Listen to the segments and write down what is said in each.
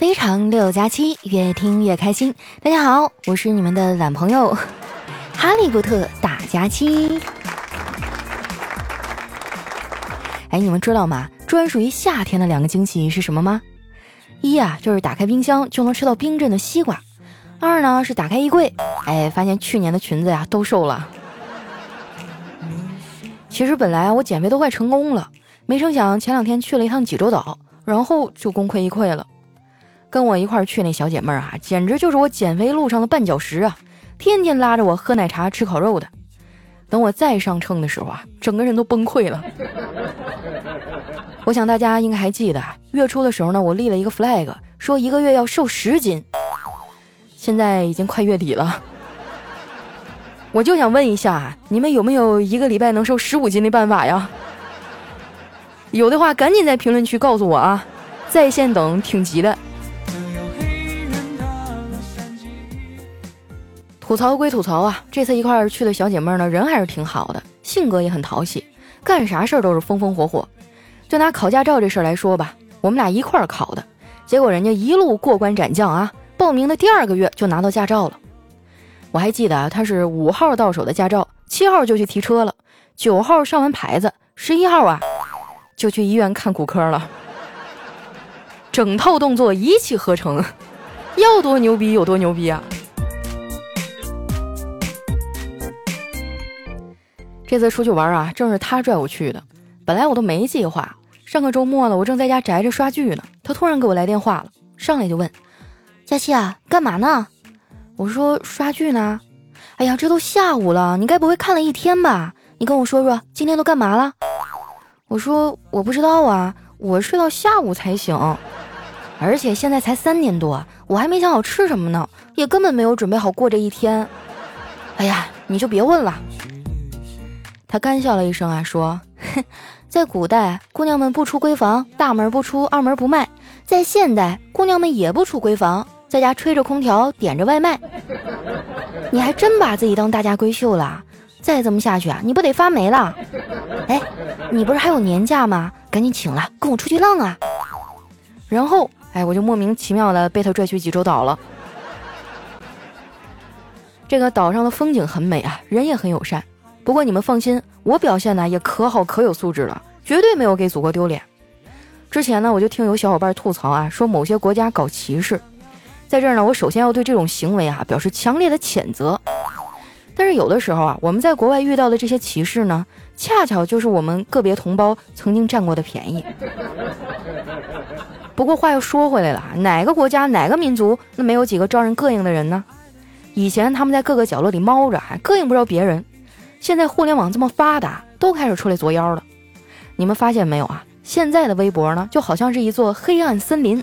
非常六加七，越听越开心。大家好，我是你们的懒朋友 哈利波特大假期。哎，你们知道吗？专属于夏天的两个惊喜是什么吗？一呀，就是打开冰箱就能吃到冰镇的西瓜；二呢，是打开衣柜，哎，发现去年的裙子呀都瘦了。其实本来我减肥都快成功了，没成想前两天去了一趟济州岛，然后就功亏一篑了。跟我一块去那小姐妹儿啊，简直就是我减肥路上的绊脚石啊！天天拉着我喝奶茶、吃烤肉的。等我再上秤的时候啊，整个人都崩溃了。我想大家应该还记得，月初的时候呢，我立了一个 flag，说一个月要瘦十斤。现在已经快月底了，我就想问一下，你们有没有一个礼拜能瘦十五斤的办法呀？有的话，赶紧在评论区告诉我啊！在线等，挺急的。吐槽归吐槽啊，这次一块儿去的小姐妹呢，人还是挺好的，性格也很讨喜，干啥事儿都是风风火火。就拿考驾照这事儿来说吧，我们俩一块儿考的，结果人家一路过关斩将啊，报名的第二个月就拿到驾照了。我还记得啊，他是五号到手的驾照，七号就去提车了，九号上完牌子，十一号啊就去医院看骨科了，整套动作一气呵成，要多牛逼有多牛逼啊！这次出去玩啊，正是他拽我去的。本来我都没计划，上个周末呢，我正在家宅着刷剧呢，他突然给我来电话了，上来就问：“佳琪啊，干嘛呢？”我说：“刷剧呢。”哎呀，这都下午了，你该不会看了一天吧？你跟我说说，今天都干嘛了？我说：“我不知道啊，我睡到下午才醒，而且现在才三点多，我还没想好吃什么呢，也根本没有准备好过这一天。”哎呀，你就别问了。他干笑了一声啊，说：“在古代，姑娘们不出闺房，大门不出，二门不迈；在现代，姑娘们也不出闺房，在家吹着空调，点着外卖。你还真把自己当大家闺秀了？再这么下去啊，你不得发霉了？哎，你不是还有年假吗？赶紧请了，跟我出去浪啊！然后，哎，我就莫名其妙的被他拽去济州岛了。这个岛上的风景很美啊，人也很友善。”不过你们放心，我表现的也可好可有素质了，绝对没有给祖国丢脸。之前呢，我就听有小伙伴吐槽啊，说某些国家搞歧视，在这儿呢，我首先要对这种行为啊表示强烈的谴责。但是有的时候啊，我们在国外遇到的这些歧视呢，恰巧就是我们个别同胞曾经占过的便宜。不过话又说回来了，哪个国家哪个民族那没有几个招人膈应的人呢？以前他们在各个角落里猫着，还膈应不着别人。现在互联网这么发达，都开始出来作妖了。你们发现没有啊？现在的微博呢，就好像是一座黑暗森林，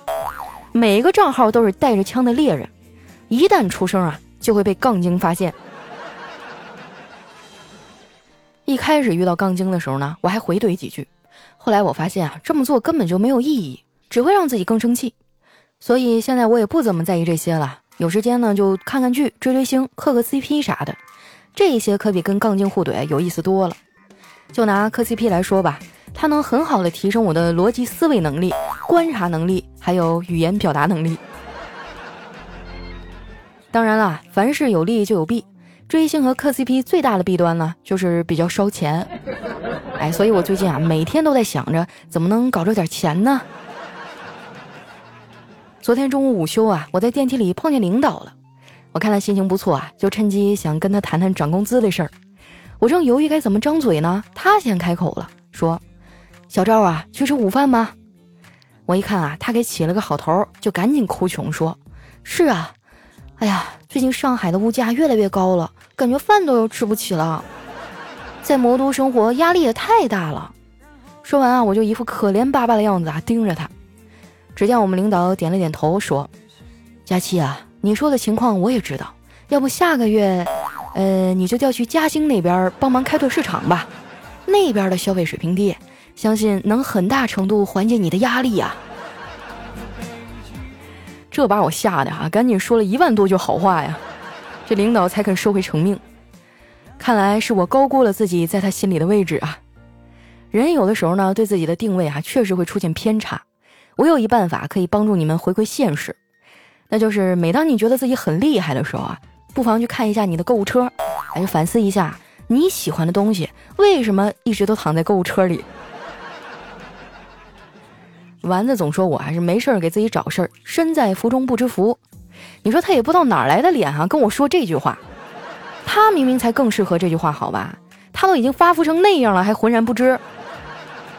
每一个账号都是带着枪的猎人，一旦出声啊，就会被杠精发现。一开始遇到杠精的时候呢，我还回怼几句，后来我发现啊，这么做根本就没有意义，只会让自己更生气，所以现在我也不怎么在意这些了。有时间呢，就看看剧、追追星、磕个 CP 啥的。这些可比跟杠精互怼有意思多了。就拿磕 CP 来说吧，它能很好的提升我的逻辑思维能力、观察能力，还有语言表达能力。当然了，凡事有利就有弊，追星和磕 CP 最大的弊端呢，就是比较烧钱。哎，所以我最近啊，每天都在想着怎么能搞着点钱呢。昨天中午午休啊，我在电梯里碰见领导了。我看他心情不错啊，就趁机想跟他谈谈涨工资的事儿。我正犹豫该怎么张嘴呢，他先开口了，说：“小赵啊，去吃午饭吗？”我一看啊，他给起了个好头，就赶紧哭穷说：“是啊，哎呀，最近上海的物价越来越高了，感觉饭都要吃不起了，在魔都生活压力也太大了。”说完啊，我就一副可怜巴巴的样子啊，盯着他。只见我们领导点了点头，说：“佳琪啊。”你说的情况我也知道，要不下个月，呃，你就调去嘉兴那边帮忙开拓市场吧，那边的消费水平低，相信能很大程度缓解你的压力呀。这把我吓得哈，赶紧说了一万多句好话呀，这领导才肯收回成命。看来是我高估了自己在他心里的位置啊。人有的时候呢，对自己的定位啊，确实会出现偏差。我有一办法可以帮助你们回归现实，那就是每当你觉得自己很厉害的时候啊，不妨去看一下你的购物车，来反思一下你喜欢的东西为什么一直都躺在购物车里。丸子总说我还是没事儿给自己找事儿，身在福中不知福。你说他也不知道哪来的脸啊，跟我说这句话。他明明才更适合这句话，好吧？他都已经发福成那样了，还浑然不知，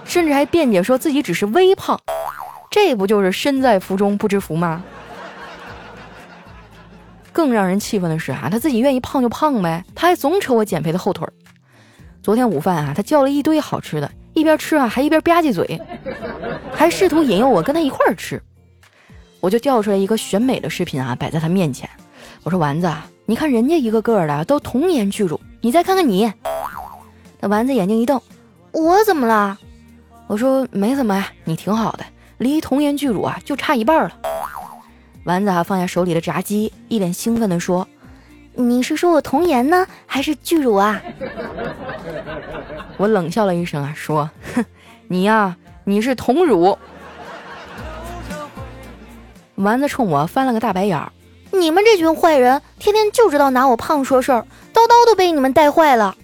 甚至还辩解说自己只是微胖，这不就是身在福中不知福吗？更让人气愤的是啊，他自己愿意胖就胖呗，他还总扯我减肥的后腿。昨天午饭啊，他叫了一堆好吃的，一边吃啊还一边吧唧嘴，还试图引诱我跟他一块儿吃。我就调出来一个选美的视频啊，摆在他面前，我说丸子。你看人家一个个的都童颜巨乳，你再看看你。那丸子眼睛一瞪，我怎么了？我说没怎么呀，你挺好的，离童颜巨乳啊就差一半了。丸子啊放下手里的炸鸡，一脸兴奋地说：“你是说我童颜呢，还是巨乳啊？” 我冷笑了一声啊，说：“哼，你呀，你是童乳。”丸子冲我翻了个大白眼儿。你们这群坏人，天天就知道拿我胖说事儿，叨叨都被你们带坏了。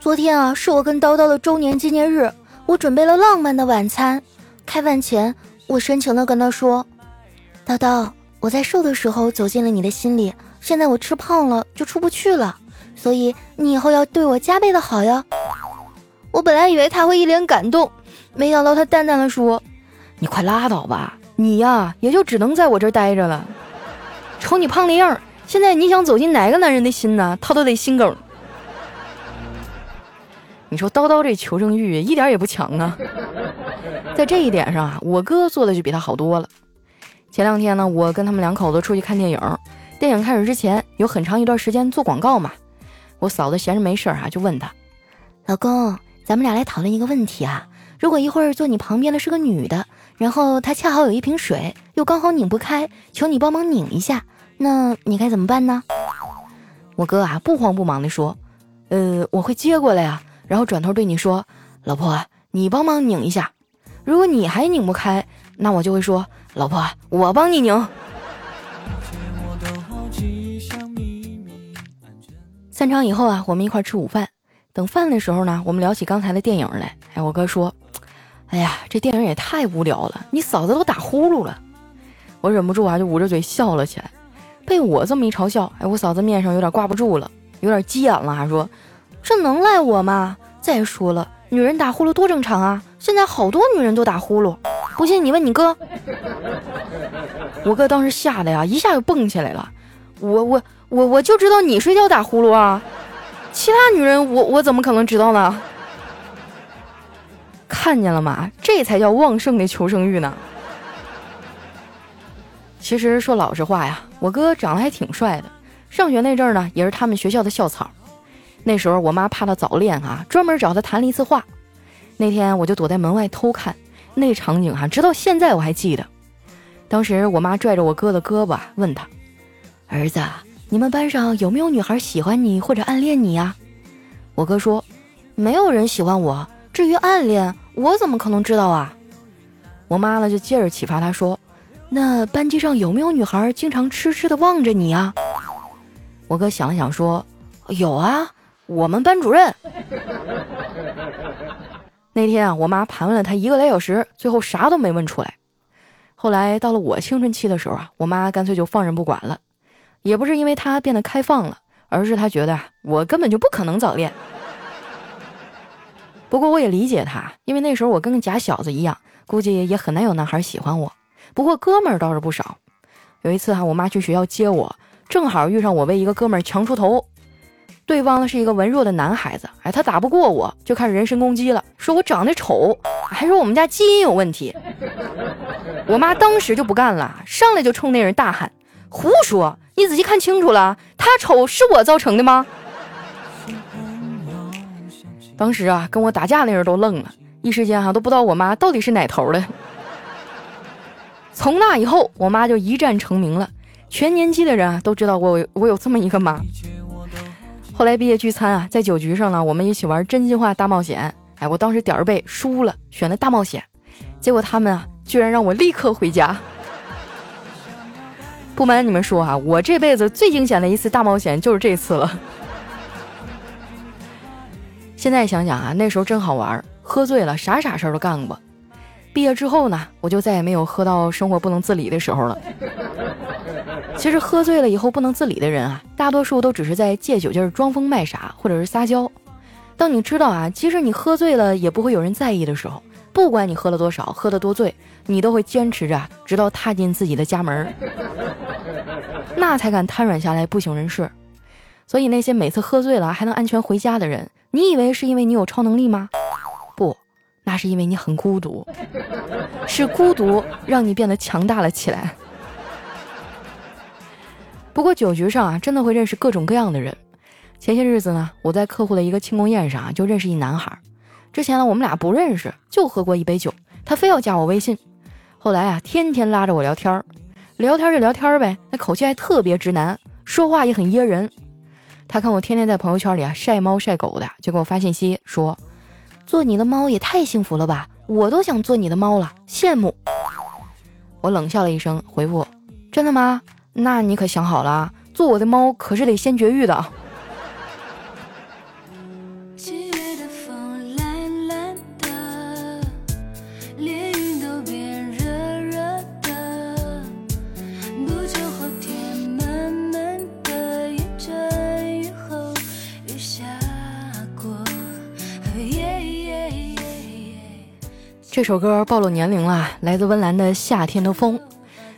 昨天啊，是我跟叨叨的周年纪念日，我准备了浪漫的晚餐。开饭前，我深情地跟他说：“叨叨，我在瘦的时候走进了你的心里，现在我吃胖了就出不去了，所以你以后要对我加倍的好哟。”我本来以为他会一脸感动，没想到他淡淡的说：“你快拉倒吧，你呀，也就只能在我这儿待着了。”瞅你胖那样，现在你想走进哪个男人的心呢？他都得心梗。你说叨叨这求生欲一点也不强啊，在这一点上啊，我哥做的就比他好多了。前两天呢，我跟他们两口子出去看电影，电影开始之前有很长一段时间做广告嘛。我嫂子闲着没事儿啊，就问他：“老公，咱们俩来讨论一个问题啊，如果一会儿坐你旁边的是个女的，然后她恰好有一瓶水，又刚好拧不开，求你帮忙拧一下。”那你该怎么办呢？我哥啊，不慌不忙地说：“呃，我会接过来呀，然后转头对你说，老婆，你帮忙拧一下。如果你还拧不开，那我就会说，老婆，我帮你拧。”散场以后啊，我们一块吃午饭。等饭的时候呢，我们聊起刚才的电影来。哎，我哥说：“哎呀，这电影也太无聊了，你嫂子都打呼噜了。”我忍不住啊，就捂着嘴笑了起来。被我这么一嘲笑，哎，我嫂子面上有点挂不住了，有点急眼了，还说：“这能赖我吗？再说了，女人打呼噜多正常啊，现在好多女人都打呼噜，不信你问你哥。”我哥当时吓得呀，一下就蹦起来了。我我我我就知道你睡觉打呼噜啊，其他女人我我怎么可能知道呢？看见了吗？这才叫旺盛的求生欲呢。其实说老实话呀，我哥长得还挺帅的。上学那阵儿呢，也是他们学校的校草。那时候我妈怕他早恋啊，专门找他谈了一次话。那天我就躲在门外偷看，那场景哈，直到现在我还记得。当时我妈拽着我哥的胳膊，问他：“儿子，你们班上有没有女孩喜欢你或者暗恋你呀？”我哥说：“没有人喜欢我。至于暗恋，我怎么可能知道啊？”我妈呢，就接着启发他说。那班级上有没有女孩经常痴痴的望着你啊？我哥想了想说：“有啊，我们班主任。”那天啊，我妈盘问了他一个来小时，最后啥都没问出来。后来到了我青春期的时候啊，我妈干脆就放任不管了。也不是因为她变得开放了，而是她觉得我根本就不可能早恋。不过我也理解她，因为那时候我跟个假小子一样，估计也很难有男孩喜欢我。不过哥们儿倒是不少。有一次哈，我妈去学校接我，正好遇上我为一个哥们儿强出头。对方呢是一个文弱的男孩子，哎，他打不过我，就开始人身攻击了，说我长得丑，还说我们家基因有问题。我妈当时就不干了，上来就冲那人大喊：“胡说！你仔细看清楚了，他丑是我造成的吗？”当时啊，跟我打架那人都愣了，一时间哈都不知道我妈到底是哪头的。从那以后，我妈就一战成名了，全年级的人都知道我我有这么一个妈。后来毕业聚餐啊，在酒局上呢，我们一起玩真心话大冒险。哎，我当时点儿背输了，选了大冒险，结果他们啊居然让我立刻回家。不瞒你们说啊，我这辈子最惊险的一次大冒险就是这次了。现在想想啊，那时候真好玩，喝醉了啥傻事儿都干过。毕业之后呢，我就再也没有喝到生活不能自理的时候了。其实喝醉了以后不能自理的人啊，大多数都只是在借酒劲儿装疯卖傻，或者是撒娇。当你知道啊，即使你喝醉了也不会有人在意的时候，不管你喝了多少，喝得多醉，你都会坚持着，直到踏进自己的家门，那才敢瘫软下来不省人事。所以那些每次喝醉了还能安全回家的人，你以为是因为你有超能力吗？不，那是因为你很孤独，是孤独让你变得强大了起来。不过酒局上啊，真的会认识各种各样的人。前些日子呢，我在客户的一个庆功宴上啊，就认识一男孩。之前呢，我们俩不认识，就喝过一杯酒，他非要加我微信。后来啊，天天拉着我聊天儿，聊天就聊天呗，那口气还特别直男，说话也很噎人。他看我天天在朋友圈里啊晒猫晒狗的，就给我发信息说：“做你的猫也太幸福了吧，我都想做你的猫了，羡慕。”我冷笑了一声，回复：“真的吗？”那你可想好了，做我的猫可是得先绝育的。这首歌暴露年龄了，来自温岚的《夏天的风》。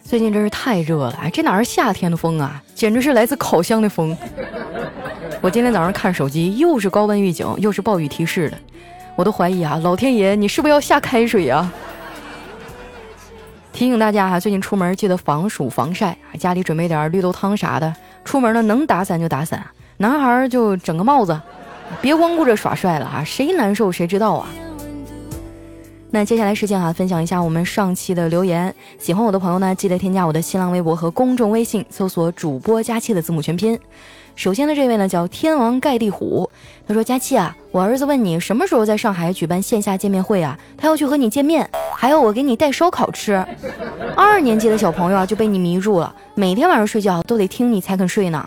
最近真是太热了，这哪是夏天的风啊，简直是来自烤箱的风。我今天早上看手机，又是高温预警，又是暴雨提示的，我都怀疑啊，老天爷，你是不是要下开水呀？提醒大家哈，最近出门记得防暑防晒啊，家里准备点绿豆汤啥的。出门呢，能打伞就打伞，男孩就整个帽子，别光顾着耍帅了啊，谁难受谁知道啊。那接下来时间哈，分享一下我们上期的留言。喜欢我的朋友呢，记得添加我的新浪微博和公众微信，搜索“主播佳期”的字母全拼。首先的这位呢叫天王盖地虎，他说：“佳期啊，我儿子问你什么时候在上海举办线下见面会啊？他要去和你见面，还要我给你带烧烤吃。二年级的小朋友啊就被你迷住了，每天晚上睡觉都得听你才肯睡呢。”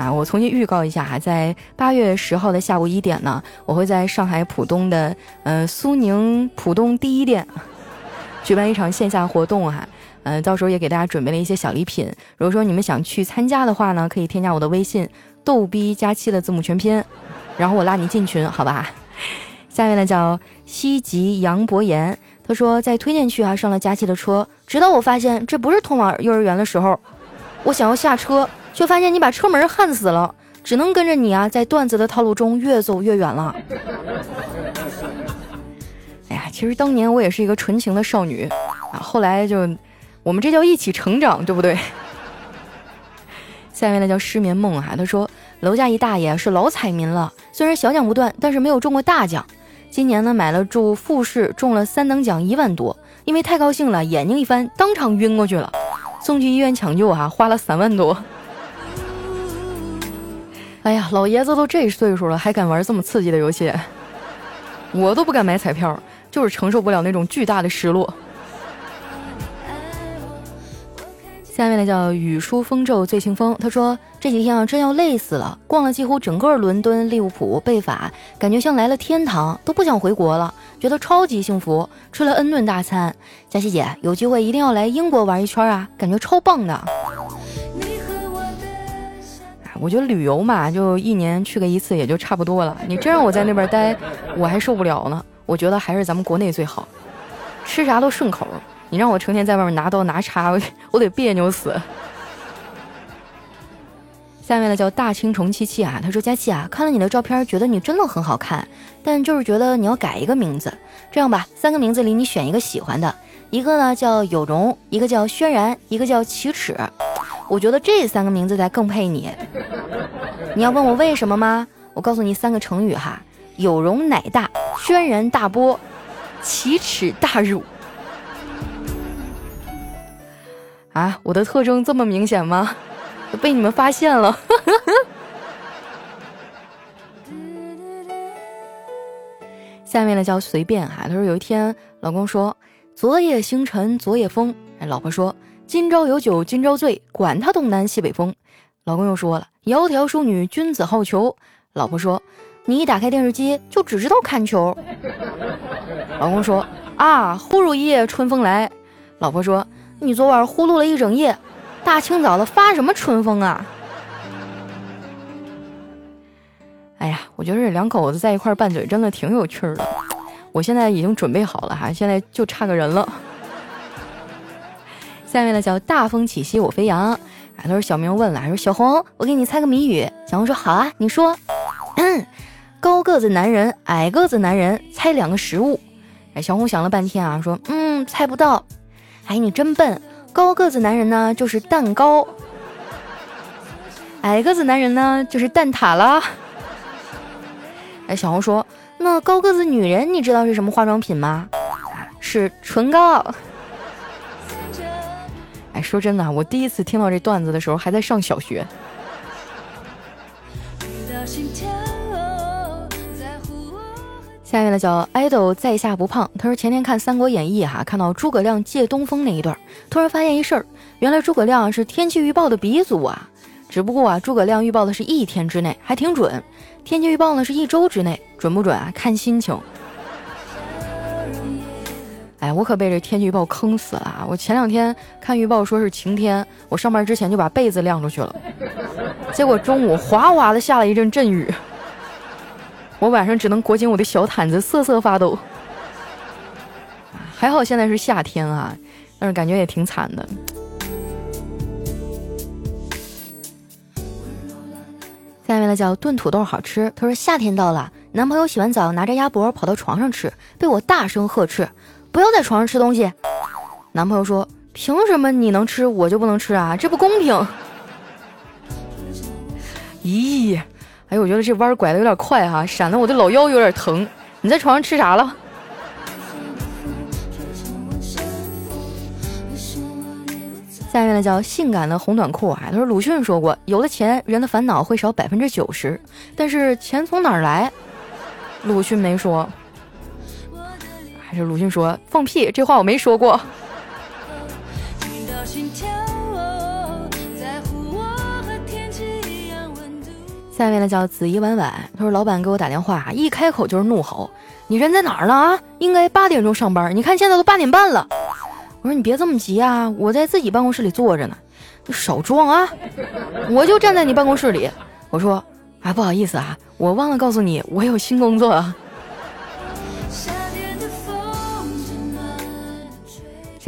啊，我重新预告一下哈，在八月十号的下午一点呢，我会在上海浦东的呃苏宁浦东第一店举办一场线下活动哈，嗯，到时候也给大家准备了一些小礼品。如果说你们想去参加的话呢，可以添加我的微信逗逼加七的字母全拼，然后我拉你进群，好吧？下面呢叫西吉杨博言，他说在推荐区啊上了佳期的车，直到我发现这不是通往幼儿园的时候，我想要下车。却发现你把车门焊死了，只能跟着你啊，在段子的套路中越走越远了。哎呀，其实当年我也是一个纯情的少女啊，后来就，我们这叫一起成长，对不对？下面呢叫失眠梦啊，他说楼下一大爷是老彩民了，虽然小奖不断，但是没有中过大奖。今年呢买了注复式，中了三等奖一万多，因为太高兴了，眼睛一翻，当场晕过去了，送去医院抢救啊，花了三万多。哎呀，老爷子都这岁数了，还敢玩这么刺激的游戏，我都不敢买彩票，就是承受不了那种巨大的失落。下面呢叫雨疏风骤醉清风，他说这几天啊真要累死了，逛了几乎整个伦敦、利物浦、贝法，感觉像来了天堂，都不想回国了，觉得超级幸福，吃了 N 顿大餐。佳琪姐有机会一定要来英国玩一圈啊，感觉超棒的。我觉得旅游嘛，就一年去个一次也就差不多了。你真让我在那边待，我还受不了呢。我觉得还是咱们国内最好，吃啥都顺口。你让我成天在外面拿刀拿叉，我我得别扭死。下面呢叫大青虫七七啊，他说佳琪啊，看了你的照片，觉得你真的很好看，但就是觉得你要改一个名字。这样吧，三个名字里你选一个喜欢的，一个呢叫有容，一个叫轩然，一个叫奇齿。我觉得这三个名字才更配你。你要问我为什么吗？我告诉你三个成语哈：有容乃大，轩然大波，奇耻大辱。啊，我的特征这么明显吗？被你们发现了。下面呢叫随便哈，他说有一天老公说昨夜星辰昨夜风，哎，老婆说今朝有酒今朝醉，管他东南西北风。老公又说了窈窕淑女君子好逑，老婆说你一打开电视机就只知道看球。老公说啊忽如一夜春风来，老婆说你昨晚呼噜了一整夜，大清早的发什么春风啊？哎呀，我觉得这两口子在一块拌嘴真的挺有趣的。我现在已经准备好了哈，现在就差个人了。下面呢叫大风起兮我飞扬，啊，都是小明问了，说小红，我给你猜个谜语。小红说好啊，你说，嗯，高个子男人，矮个子男人，猜两个食物。哎，小红想了半天啊，说嗯，猜不到。哎，你真笨，高个子男人呢就是蛋糕，矮个子男人呢就是蛋挞啦。哎，小红说：“那高个子女人，你知道是什么化妆品吗？是唇膏。”说真的，我第一次听到这段子的时候，还在上小学。下面的叫爱豆在下不胖，他说前天看《三国演义》哈，看到诸葛亮借东风那一段，突然发现一事儿，原来诸葛亮是天气预报的鼻祖啊。只不过啊，诸葛亮预报的是一天之内，还挺准。天气预报呢是一周之内，准不准啊？看心情。哎，我可被这天气预报坑死了啊！我前两天看预报说是晴天，我上班之前就把被子晾出去了，结果中午哗哗的下了一阵阵雨，我晚上只能裹紧我的小毯子瑟瑟发抖。还好现在是夏天啊，但是感觉也挺惨的。下面的叫炖土豆好吃。他说夏天到了，男朋友洗完澡拿着鸭脖跑到床上吃，被我大声呵斥：“不要在床上吃东西。”男朋友说：“凭什么你能吃我就不能吃啊？这不公平。”咦，哎，我觉得这弯拐的有点快哈，闪的我的老腰有点疼。你在床上吃啥了？下面呢叫性感的红短裤啊，他说鲁迅说过，有了钱，人的烦恼会少百分之九十，但是钱从哪儿来？鲁迅没说，还是鲁迅说放屁，这话我没说过。下面呢叫子怡婉婉，他说老板给我打电话，一开口就是怒吼，你人在哪儿呢啊？应该八点钟上班，你看现在都八点半了。我说你别这么急啊，我在自己办公室里坐着呢，你少装啊！我就站在你办公室里。我说啊，不好意思啊，我忘了告诉你，我有新工作。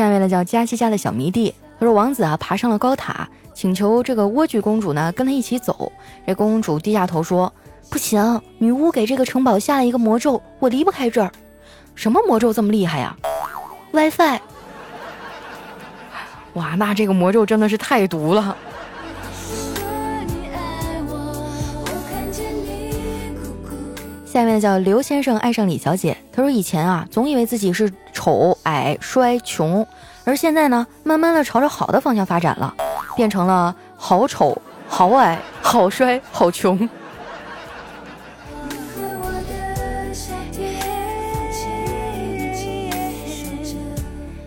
下面呢叫佳西家的小迷弟，他说王子啊爬上了高塔，请求这个莴苣公主呢跟他一起走。这公主低下头说不行，女巫给这个城堡下了一个魔咒，我离不开这儿。什么魔咒这么厉害呀？WiFi。哇，那这个魔咒真的是太毒了。下面叫刘先生爱上李小姐，他说以前啊，总以为自己是丑、矮、衰、穷，而现在呢，慢慢的朝着好的方向发展了，变成了好丑、好矮、好衰、好穷。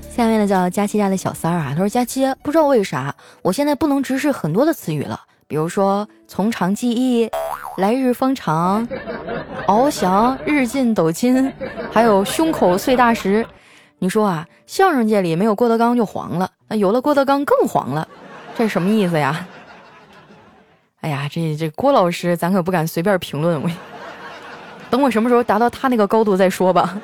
下面呢叫佳期家的小三儿啊，他说佳期不知道为啥，我现在不能直视很多的词语了，比如说从长计议、来日方长、翱翔、日进斗金，还有胸口碎大石。你说啊，相声界里没有郭德纲就黄了，那有了郭德纲更黄了，这是什么意思呀？哎呀，这这郭老师咱可不敢随便评论，我等我什么时候达到他那个高度再说吧。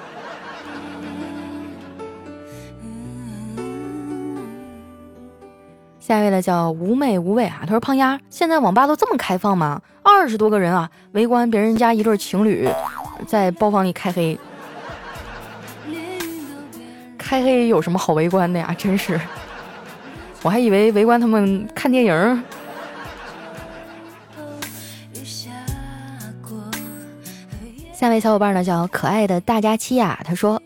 下一位呢叫无媚无畏啊，他说胖丫，现在网吧都这么开放吗？二十多个人啊，围观别人家一对情侣在包房里开黑，开黑有什么好围观的呀？真是，我还以为围观他们看电影。下位小伙伴呢叫可爱的大家期啊，他说。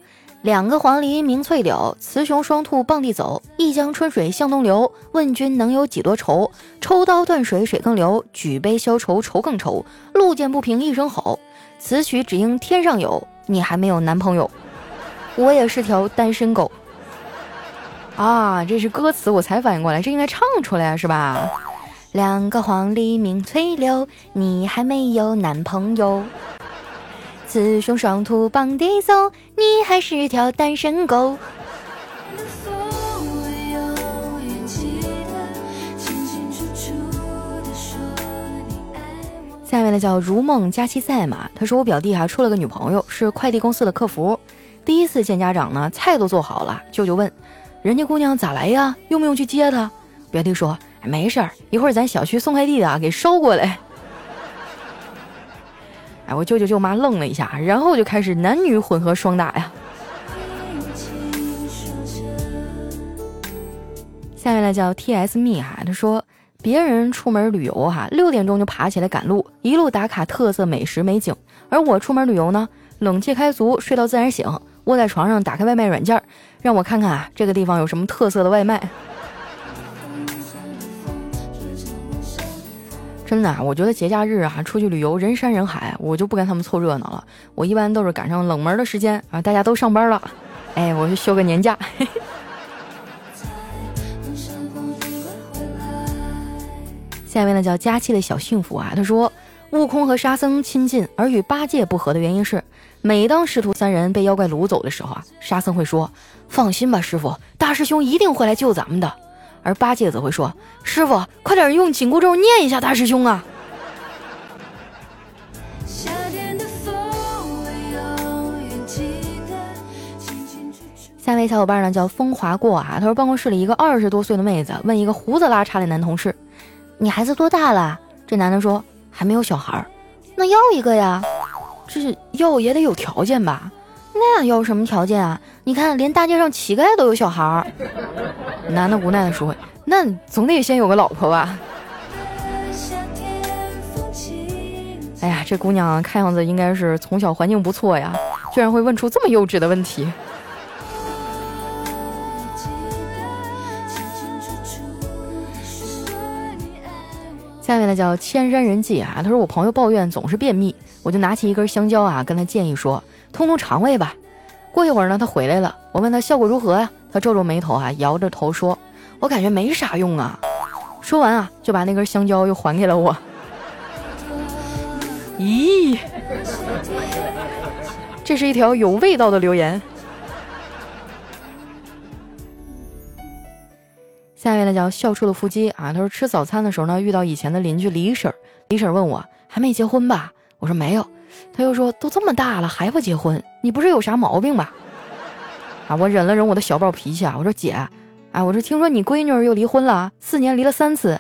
两个黄鹂鸣翠柳，雌雄双兔傍地走。一江春水向东流，问君能有几多愁？抽刀断水水更流，举杯消愁愁更愁。路见不平一声吼，此曲只应天上有，你还没有男朋友。我也是条单身狗。啊，这是歌词，我才反应过来，这应该唱出来是吧？两个黄鹂鸣翠柳，你还没有男朋友。雌雄双兔傍地走，你还是条单身狗。下面的叫如梦佳期赛马，他说我表弟哈处了个女朋友，是快递公司的客服。第一次见家长呢，菜都做好了，舅舅问，人家姑娘咋来呀？用不用去接她？表弟说，没事儿，一会儿咱小区送快递的给捎过来。哎，我舅舅舅妈愣了一下，然后就开始男女混合双打呀。下面呢叫 T S 蜜哈，他说。别人出门旅游哈，六点钟就爬起来赶路，一路打卡特色美食美景。而我出门旅游呢，冷气开足，睡到自然醒，窝在床上打开外卖软件，让我看看啊，这个地方有什么特色的外卖。真的，我觉得节假日啊，出去旅游人山人海，我就不跟他们凑热闹了。我一般都是赶上冷门的时间啊，大家都上班了，哎，我就休个年假。嘿 嘿下一位呢叫佳期的小幸福啊，他说，悟空和沙僧亲近而与八戒不和的原因是，每当师徒三人被妖怪掳走的时候啊，沙僧会说：“放心吧，师傅，大师兄一定会来救咱们的。”而八戒则会说：“师傅，快点用紧箍咒念一下大师兄啊。”下一位小伙伴呢叫风华过啊，他说办公室里一个二十多岁的妹子问一个胡子拉碴的男同事。你孩子多大了？这男的说还没有小孩儿，那要一个呀。这要也得有条件吧？那要什么条件啊？你看连大街上乞丐都有小孩儿。男的无奈的说：“那总得先有个老婆吧？” 哎呀，这姑娘看样子应该是从小环境不错呀，居然会问出这么幼稚的问题。下面呢叫千山人迹啊，他说我朋友抱怨总是便秘，我就拿起一根香蕉啊，跟他建议说通通肠胃吧。过一会儿呢，他回来了，我问他效果如何呀？他皱皱眉头啊，摇着头说：“我感觉没啥用啊。”说完啊，就把那根香蕉又还给了我。咦，这是一条有味道的留言。下一位呢叫笑出了腹肌啊，他说吃早餐的时候呢，遇到以前的邻居李婶儿，李婶儿问我还没结婚吧？我说没有，他又说都这么大了还不结婚，你不是有啥毛病吧？啊，我忍了忍我的小暴脾气啊，我说姐，哎，我说听说你闺女又离婚了，四年离了三次，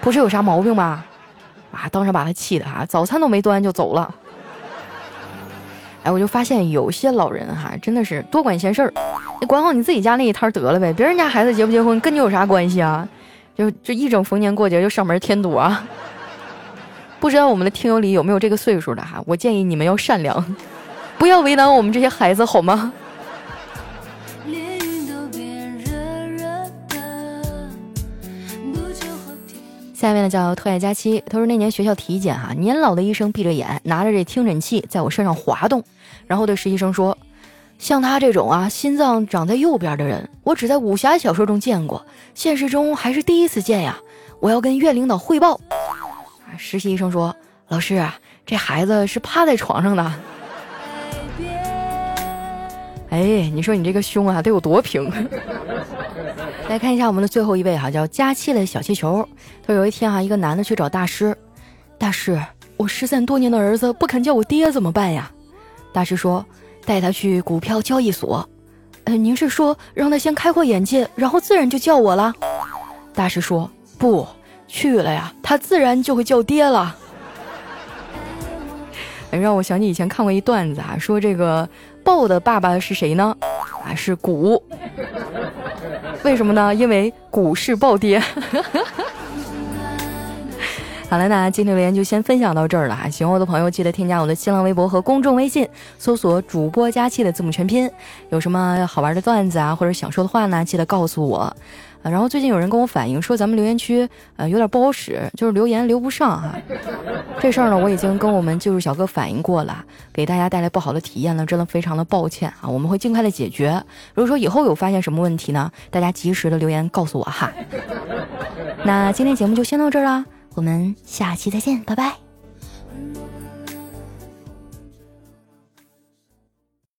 不是有啥毛病吧？啊，当时把他气的啊，早餐都没端就走了。哎，我就发现有些老人哈，真的是多管闲事儿。你管好你自己家那一摊得了呗，别人家孩子结不结婚跟你有啥关系啊？就就一整逢年过节就上门添堵啊！不知道我们的听友里有没有这个岁数的哈？我建议你们要善良，不要为难我们这些孩子好吗？下面呢叫特爱佳期，他说那年学校体检哈，年老的医生闭着眼，拿着这听诊器在我身上滑动，然后对实习生说：“像他这种啊，心脏长在右边的人，我只在武侠小说中见过，现实中还是第一次见呀！我要跟院领导汇报。”实习医生说：“老师，这孩子是趴在床上的。”哎，你说你这个胸啊，得有多平？来看一下我们的最后一位哈，叫佳期的小气球。他说有一天哈，一个男的去找大师，大师，我失散多年的儿子不肯叫我爹怎么办呀？大师说，带他去股票交易所。呃，您是说让他先开阔眼界，然后自然就叫我了？大师说，不去了呀，他自然就会叫爹了。让我想起以前看过一段子啊，说这个豹的爸爸是谁呢？啊，是股。为什么呢？因为股市暴跌。好了，那今天留言就先分享到这儿了哈。喜欢我的朋友，记得添加我的新浪微博和公众微信，搜索“主播佳期”的字母全拼。有什么好玩的段子啊，或者想说的话呢，记得告诉我。啊然后最近有人跟我反映说，咱们留言区呃有点不好使，就是留言留不上哈。这事儿呢，我已经跟我们技术小哥反映过了，给大家带来不好的体验了，真的非常的抱歉啊。我们会尽快的解决。如果说以后有发现什么问题呢，大家及时的留言告诉我哈。那今天节目就先到这儿啦。我们下期再见，拜拜。